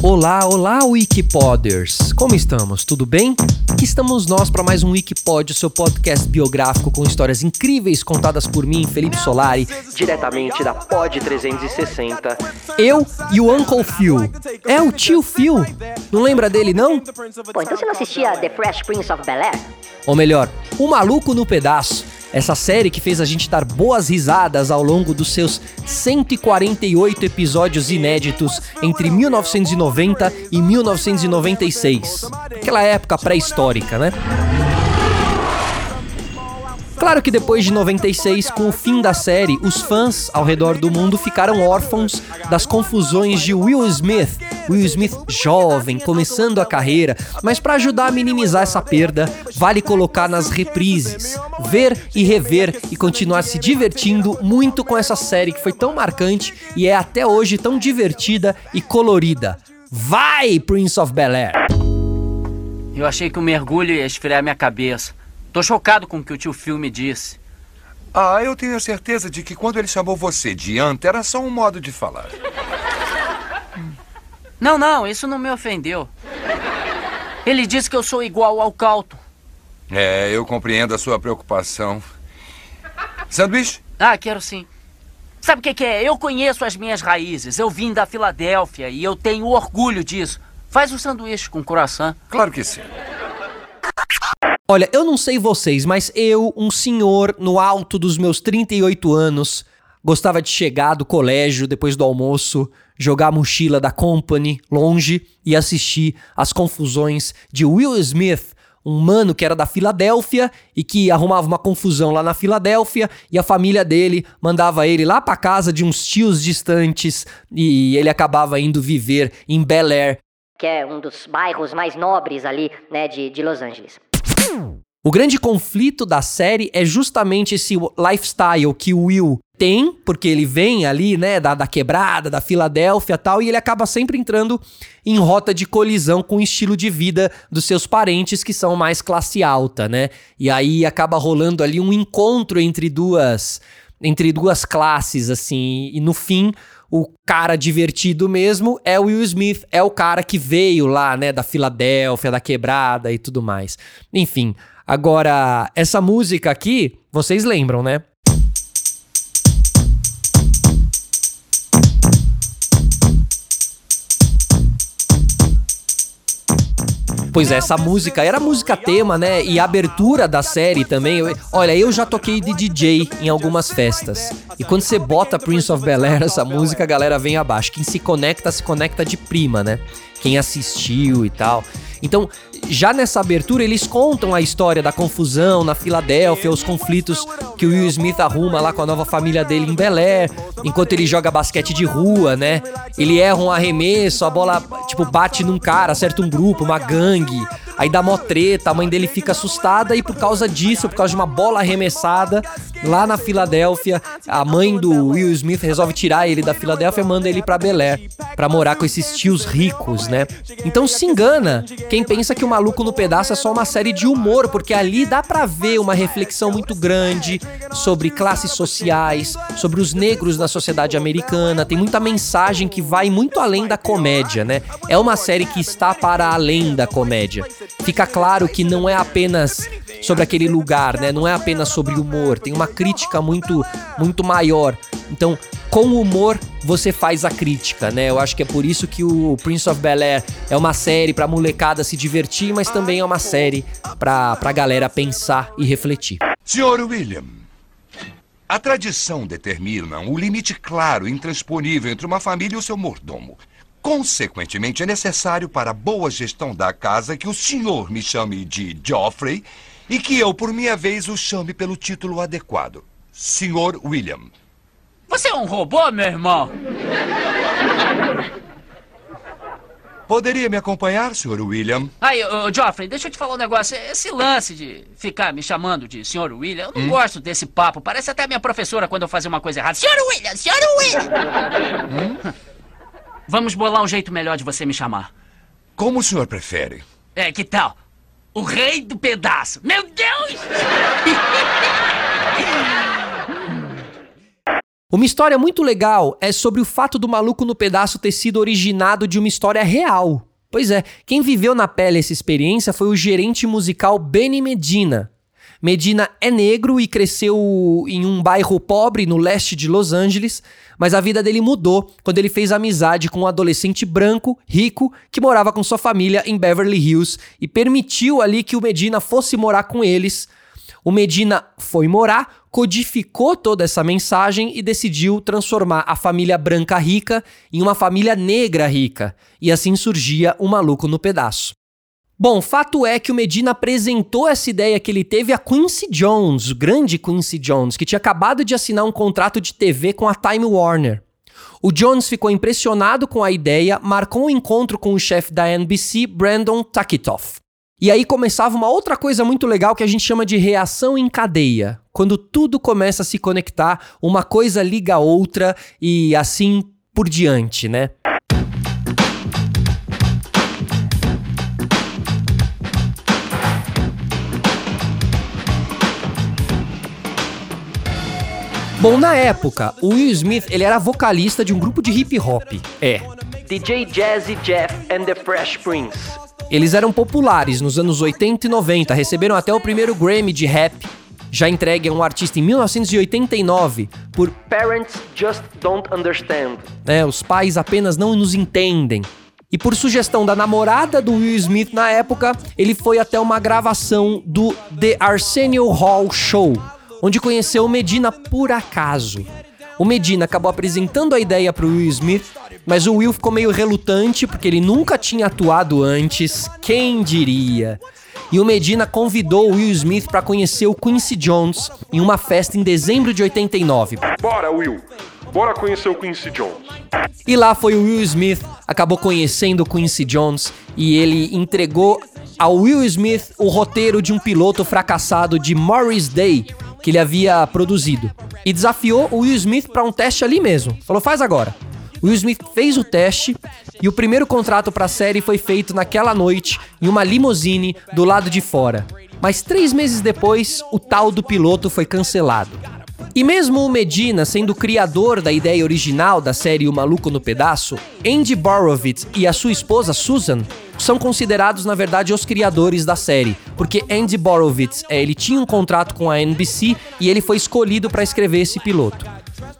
Olá, olá, Wikipoders! Como estamos? Tudo bem? Aqui estamos nós para mais um Wikipod, seu podcast biográfico com histórias incríveis contadas por mim, Felipe Solari, diretamente da Pod 360. Eu e o Uncle Phil. É o tio Phil. Não lembra dele, não? Pô, então você não assistia The Fresh Prince of Bel-Air? Ou melhor, o Maluco no Pedaço. Essa série que fez a gente dar boas risadas ao longo dos seus 148 episódios inéditos entre 1990 e 1996. Aquela época pré-histórica, né? Claro que depois de 96, com o fim da série, os fãs ao redor do mundo ficaram órfãos das confusões de Will Smith. Will Smith jovem, começando a carreira, mas para ajudar a minimizar essa perda, vale colocar nas reprises, ver e rever e continuar se divertindo muito com essa série que foi tão marcante e é até hoje tão divertida e colorida. Vai, Prince of Bel-Air! Eu achei que o mergulho ia esfriar minha cabeça. Tô chocado com o que o tio Phil me disse. Ah, eu tenho a certeza de que quando ele chamou você de anta era só um modo de falar. Não, não, isso não me ofendeu. Ele disse que eu sou igual ao Calton. É, eu compreendo a sua preocupação. Sanduíche? Ah, quero sim. Sabe o que, que é? Eu conheço as minhas raízes. Eu vim da Filadélfia e eu tenho orgulho disso. Faz o sanduíche com coração. Claro que sim. Olha, eu não sei vocês, mas eu, um senhor no alto dos meus 38 anos, gostava de chegar do colégio depois do almoço, jogar a mochila da company longe e assistir as confusões de Will Smith, um mano que era da Filadélfia e que arrumava uma confusão lá na Filadélfia e a família dele mandava ele lá para casa de uns tios distantes e ele acabava indo viver em Bel Air. Que é um dos bairros mais nobres ali, né, de, de Los Angeles. O grande conflito da série é justamente esse lifestyle que o Will tem, porque ele vem ali, né, da, da quebrada, da Filadélfia tal, e ele acaba sempre entrando em rota de colisão com o estilo de vida dos seus parentes que são mais classe alta, né? E aí acaba rolando ali um encontro entre duas entre duas classes assim, e no fim o cara divertido mesmo é o Will Smith, é o cara que veio lá, né, da Filadélfia, da quebrada e tudo mais. Enfim, agora essa música aqui, vocês lembram, né? Pois é, essa música era música tema, né? E a abertura da série também. Olha, eu já toquei de DJ em algumas festas. E quando você bota Prince of Bel Air, essa música, a galera vem abaixo. Quem se conecta, se conecta de prima, né? Quem assistiu e tal. Então, já nessa abertura, eles contam a história da confusão na Filadélfia, os conflitos que o Will Smith arruma lá com a nova família dele em Bel Air, enquanto ele joga basquete de rua, né? Ele erra um arremesso, a bola, tipo, bate num cara, acerta um grupo, uma gangue. Aí dá mó treta, a mãe dele fica assustada e por causa disso, por causa de uma bola arremessada lá na Filadélfia, a mãe do Will Smith resolve tirar ele da Filadélfia e manda ele para Bel Air, pra morar com esses tios ricos, né? Então se engana quem pensa que o Maluco no Pedaço é só uma série de humor, porque ali dá pra ver uma reflexão muito grande sobre classes sociais, sobre os negros na sociedade americana, tem muita mensagem que vai muito além da comédia, né? É uma série que está para além da comédia fica claro que não é apenas sobre aquele lugar, né? Não é apenas sobre humor, tem uma crítica muito muito maior. Então, com humor você faz a crítica, né? Eu acho que é por isso que o Prince of Bel-Air é uma série pra molecada se divertir, mas também é uma série pra, pra galera pensar e refletir. Senhor William, a tradição determina um limite claro e intransponível entre uma família e o seu mordomo. Consequentemente, é necessário para a boa gestão da casa que o senhor me chame de Geoffrey e que eu, por minha vez, o chame pelo título adequado. Senhor William. Você é um robô, meu irmão? Poderia me acompanhar, Sr. William? Aí, ô, Geoffrey, deixa eu te falar um negócio. Esse lance de ficar me chamando de Sr. William, eu não hum? gosto desse papo. Parece até a minha professora quando eu fazia uma coisa errada. Sr. William, Sr. William! Hum? Vamos bolar um jeito melhor de você me chamar. Como o senhor prefere? É, que tal? O rei do pedaço. Meu Deus! Uma história muito legal é sobre o fato do maluco no pedaço ter sido originado de uma história real. Pois é, quem viveu na pele essa experiência foi o gerente musical Benny Medina. Medina é negro e cresceu em um bairro pobre no leste de Los Angeles, mas a vida dele mudou quando ele fez amizade com um adolescente branco, rico, que morava com sua família em Beverly Hills e permitiu ali que o Medina fosse morar com eles o Medina foi morar, codificou toda essa mensagem e decidiu transformar a família branca rica em uma família negra rica. E assim surgia o maluco no pedaço. Bom, fato é que o Medina apresentou essa ideia que ele teve a Quincy Jones, o grande Quincy Jones, que tinha acabado de assinar um contrato de TV com a Time Warner. O Jones ficou impressionado com a ideia, marcou um encontro com o chefe da NBC, Brandon Takitoff. E aí começava uma outra coisa muito legal que a gente chama de reação em cadeia. Quando tudo começa a se conectar, uma coisa liga a outra e assim por diante, né? Bom, na época, o Will Smith ele era vocalista de um grupo de hip hop. É. DJ Jazzy Jeff and the Fresh Prince. Eles eram populares nos anos 80 e 90, receberam até o primeiro Grammy de rap, já entregue a um artista em 1989 por Parents Just Don't Understand. É, os pais apenas não nos entendem. E por sugestão da namorada do Will Smith na época, ele foi até uma gravação do The Arsenio Hall Show, onde conheceu Medina por acaso. O Medina acabou apresentando a ideia para o Will Smith, mas o Will ficou meio relutante porque ele nunca tinha atuado antes, quem diria? E o Medina convidou o Will Smith para conhecer o Quincy Jones em uma festa em dezembro de 89. Bora, Will! Bora conhecer o Quincy Jones. E lá foi o Will Smith, acabou conhecendo o Quincy Jones e ele entregou ao Will Smith o roteiro de um piloto fracassado de Morris Day que ele havia produzido e desafiou o Will Smith para um teste ali mesmo. Falou: "Faz agora". O Will Smith fez o teste e o primeiro contrato para a série foi feito naquela noite em uma limusine do lado de fora. Mas três meses depois, o tal do piloto foi cancelado. E mesmo o Medina sendo o criador da ideia original da série O Maluco no Pedaço, Andy Borowitz e a sua esposa Susan são considerados na verdade os criadores da série, porque Andy Borowitz, é, ele tinha um contrato com a NBC e ele foi escolhido para escrever esse piloto.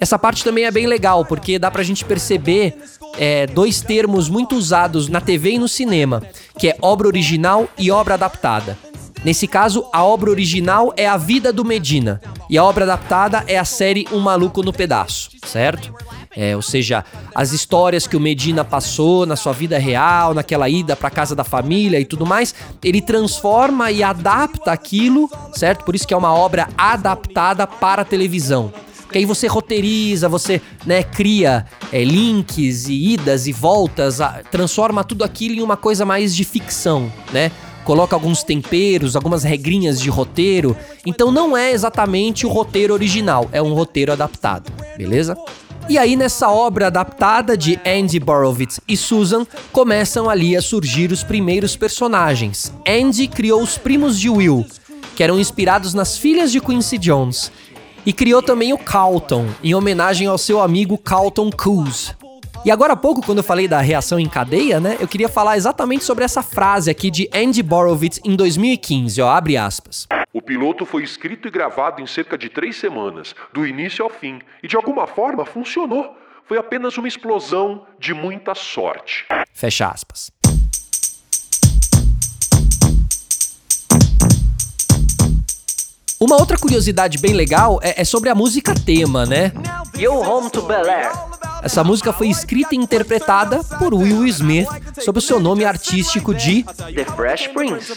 Essa parte também é bem legal, porque dá pra gente perceber é, dois termos muito usados na TV e no cinema, que é obra original e obra adaptada. Nesse caso, a obra original é a vida do Medina e a obra adaptada é a série Um Maluco no Pedaço, certo? É, ou seja, as histórias que o Medina passou na sua vida real, naquela ida para casa da família e tudo mais, ele transforma e adapta aquilo, certo? Por isso que é uma obra adaptada para a televisão. Porque aí você roteiriza, você né, cria é, links e idas e voltas, a, transforma tudo aquilo em uma coisa mais de ficção, né? Coloca alguns temperos, algumas regrinhas de roteiro. Então não é exatamente o roteiro original, é um roteiro adaptado, beleza? E aí, nessa obra adaptada de Andy Borowitz e Susan, começam ali a surgir os primeiros personagens. Andy criou os primos de Will, que eram inspirados nas filhas de Quincy Jones, e criou também o Carlton, em homenagem ao seu amigo Carlton Cuse. E agora há pouco, quando eu falei da reação em cadeia, né, eu queria falar exatamente sobre essa frase aqui de Andy Borowitz em 2015, ó, abre aspas. O piloto foi escrito e gravado em cerca de três semanas, do início ao fim, e de alguma forma funcionou. Foi apenas uma explosão de muita sorte. Fecha aspas. Uma outra curiosidade bem legal é, é sobre a música tema, né? Yo Home to Bel Air. Essa música foi escrita e interpretada por Will Smith sob o seu nome artístico de The Fresh Prince.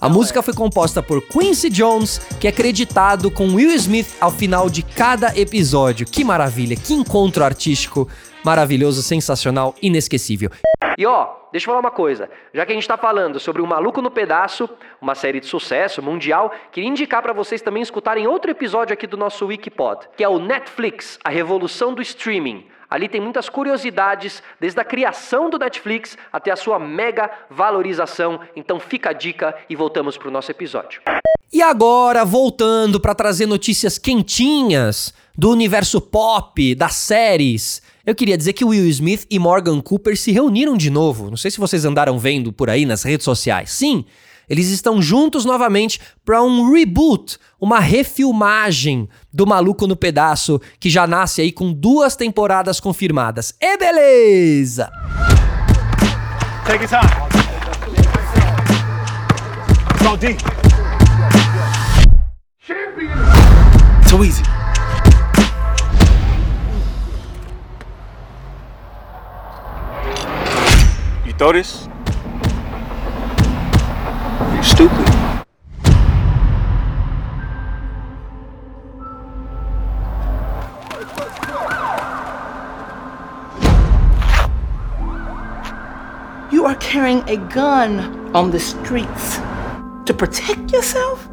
A música foi composta por Quincy Jones, que é creditado com Will Smith ao final de cada episódio. Que maravilha, que encontro artístico maravilhoso, sensacional, inesquecível. E ó, deixa eu falar uma coisa. Já que a gente tá falando sobre o Maluco no Pedaço, uma série de sucesso mundial, queria indicar para vocês também escutarem outro episódio aqui do nosso Wikipod, que é o Netflix, a revolução do streaming. Ali tem muitas curiosidades, desde a criação do Netflix até a sua mega valorização. Então fica a dica e voltamos pro nosso episódio. E agora, voltando para trazer notícias quentinhas do universo pop, das séries, eu queria dizer que Will Smith e Morgan Cooper se reuniram de novo. Não sei se vocês andaram vendo por aí nas redes sociais. Sim, eles estão juntos novamente para um reboot, uma refilmagem do Maluco no Pedaço, que já nasce aí com duas temporadas confirmadas. E beleza! Take your time. Go deep. So easy. You throw this? Stupid. You are carrying a gun on the streets to protect yourself?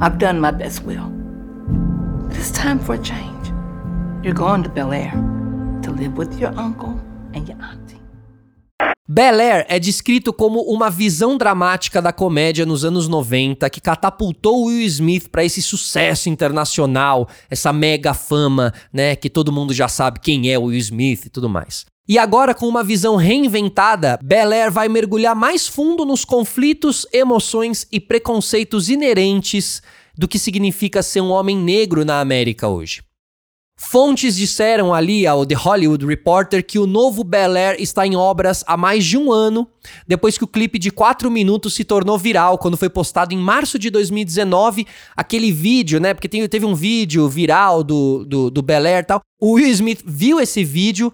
I've done my best, Will. It's time for a change. You're going to Bel Air to live with your uncle. Bel Air é descrito como uma visão dramática da comédia nos anos 90 que catapultou Will Smith para esse sucesso internacional, essa mega fama, né, que todo mundo já sabe quem é Will Smith e tudo mais. E agora, com uma visão reinventada, Bel Air vai mergulhar mais fundo nos conflitos, emoções e preconceitos inerentes do que significa ser um homem negro na América hoje. Fontes disseram ali ao The Hollywood Reporter que o novo Bel Air está em obras há mais de um ano, depois que o clipe de 4 minutos se tornou viral, quando foi postado em março de 2019, aquele vídeo, né? Porque tem, teve um vídeo viral do, do, do Bel Air e tal. O Will Smith viu esse vídeo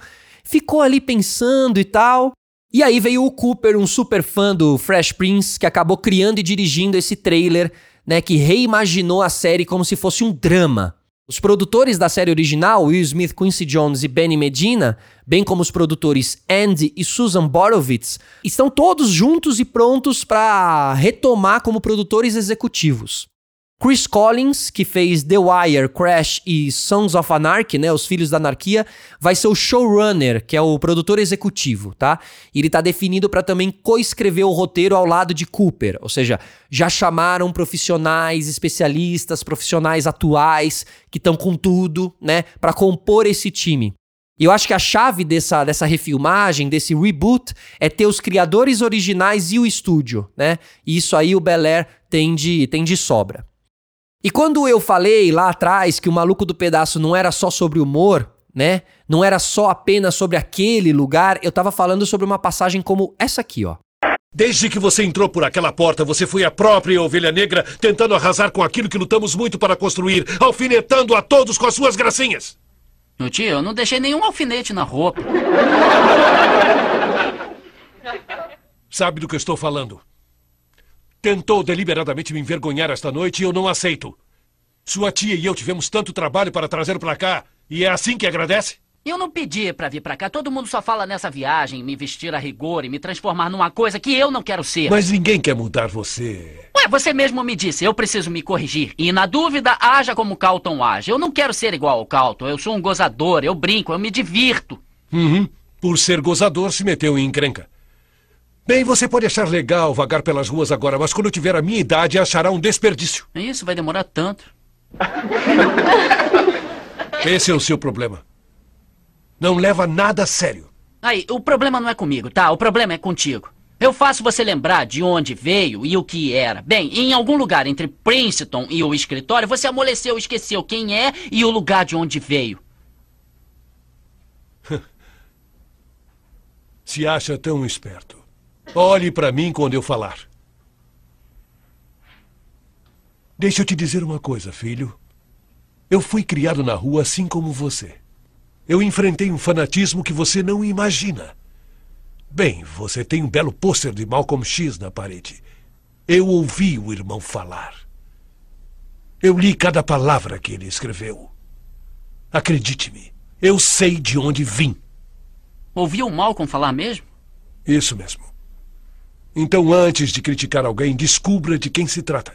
ficou ali pensando e tal. E aí veio o Cooper, um super fã do Fresh Prince, que acabou criando e dirigindo esse trailer, né, que reimaginou a série como se fosse um drama. Os produtores da série original, Will Smith, Quincy Jones e Benny Medina, bem como os produtores Andy e Susan Borowitz, estão todos juntos e prontos para retomar como produtores executivos. Chris Collins, que fez The Wire, Crash e Sons of Anarchy, né, os Filhos da Anarquia, vai ser o showrunner, que é o produtor executivo, tá? Ele tá definido para também coescrever o roteiro ao lado de Cooper, ou seja, já chamaram profissionais, especialistas, profissionais atuais que estão com tudo, né, para compor esse time. E eu acho que a chave dessa, dessa refilmagem, desse reboot, é ter os criadores originais e o estúdio, né? E isso aí o Bel Air tem de, tem de sobra. E quando eu falei lá atrás que o maluco do pedaço não era só sobre humor, né? Não era só apenas sobre aquele lugar, eu tava falando sobre uma passagem como essa aqui, ó. Desde que você entrou por aquela porta, você foi a própria ovelha negra tentando arrasar com aquilo que lutamos muito para construir, alfinetando a todos com as suas gracinhas. Meu tio, eu não deixei nenhum alfinete na roupa. Sabe do que eu estou falando? Tentou deliberadamente me envergonhar esta noite e eu não aceito. Sua tia e eu tivemos tanto trabalho para trazê-lo para cá, e é assim que agradece? Eu não pedi pra vir pra cá. Todo mundo só fala nessa viagem, me vestir a rigor e me transformar numa coisa que eu não quero ser. Mas ninguém quer mudar você. Ué, você mesmo me disse, eu preciso me corrigir. E na dúvida, haja como Calton age. Eu não quero ser igual ao Calton. Eu sou um gozador, eu brinco, eu me divirto. Uhum. Por ser gozador, se meteu em encrenca. Bem, você pode achar legal vagar pelas ruas agora, mas quando tiver a minha idade, achará um desperdício. Isso vai demorar tanto. Esse é o seu problema. Não leva nada a sério. Aí, o problema não é comigo, tá? O problema é contigo. Eu faço você lembrar de onde veio e o que era. Bem, em algum lugar entre Princeton e o escritório, você amoleceu, esqueceu quem é e o lugar de onde veio. Se acha tão esperto. Olhe para mim quando eu falar. Deixa eu te dizer uma coisa, filho. Eu fui criado na rua assim como você. Eu enfrentei um fanatismo que você não imagina. Bem, você tem um belo pôster de Malcolm X na parede. Eu ouvi o irmão falar. Eu li cada palavra que ele escreveu. Acredite-me, eu sei de onde vim. Ouviu o Malcolm falar mesmo? Isso mesmo. Então, antes de criticar alguém, descubra de quem se trata.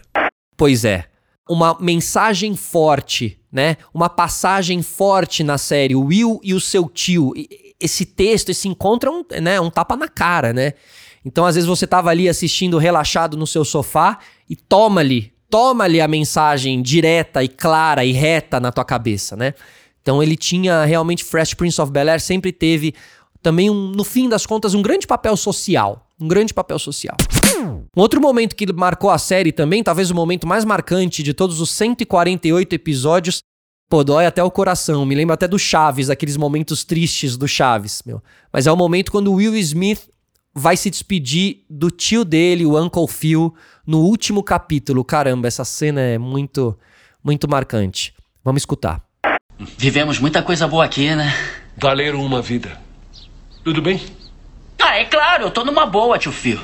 Pois é. Uma mensagem forte, né? Uma passagem forte na série. Will e o seu tio. Esse texto, esse encontro é um, né, um tapa na cara, né? Então, às vezes, você tava ali assistindo relaxado no seu sofá e toma-lhe, toma-lhe a mensagem direta e clara e reta na tua cabeça, né? Então ele tinha realmente Fresh Prince of Bel-Air sempre teve também um, no fim das contas um grande papel social, um grande papel social. Um outro momento que marcou a série também, talvez o momento mais marcante de todos os 148 episódios, pô, dói até o coração, me lembra até do Chaves, aqueles momentos tristes do Chaves, meu. Mas é o momento quando o Will Smith vai se despedir do tio dele, o Uncle Phil, no último capítulo. Caramba, essa cena é muito, muito marcante. Vamos escutar. Vivemos muita coisa boa aqui, né? Valeram uma vida. Tudo bem? Ah, é claro, eu tô numa boa, tio Phil.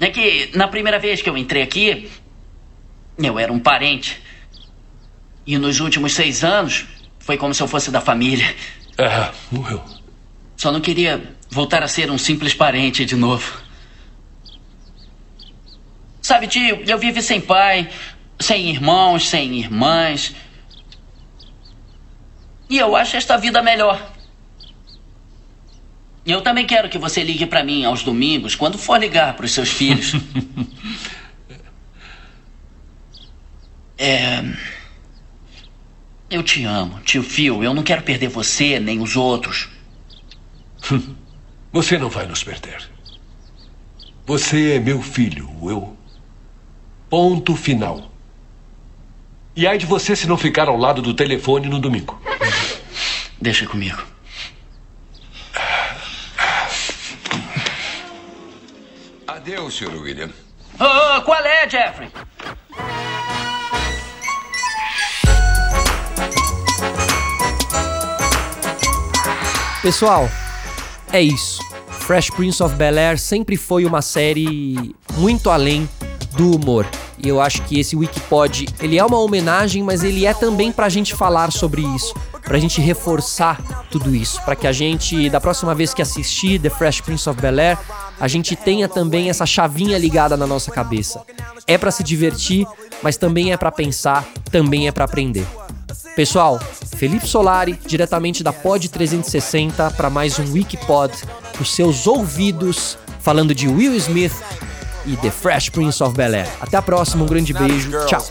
É que na primeira vez que eu entrei aqui, eu era um parente. E nos últimos seis anos, foi como se eu fosse da família. É, morreu. Só não queria voltar a ser um simples parente de novo. Sabe, tio, eu vivi sem pai, sem irmãos, sem irmãs. E eu acho esta vida melhor. Eu também quero que você ligue para mim aos domingos, quando for ligar para os seus filhos. é. Eu te amo, tio Phil. Eu não quero perder você nem os outros. Você não vai nos perder. Você é meu filho, Will. Ponto final. E ai de você se não ficar ao lado do telefone no domingo. Deixa comigo. Adeus, Sr. William. Oh, qual é, Jeffrey? Pessoal, é isso. Fresh Prince of Bel-Air sempre foi uma série muito além do humor. E eu acho que esse Wikipod, ele é uma homenagem, mas ele é também pra gente falar sobre isso, pra gente reforçar tudo isso, para que a gente, da próxima vez que assistir The Fresh Prince of Bel-Air, a gente tenha também essa chavinha ligada na nossa cabeça. É para se divertir, mas também é para pensar, também é para aprender. Pessoal, Felipe Solari, diretamente da Pod 360 para mais um Wikipod, os seus ouvidos falando de Will Smith e The Fresh Prince of Bel Air. Até a próxima, um grande beijo, tchau.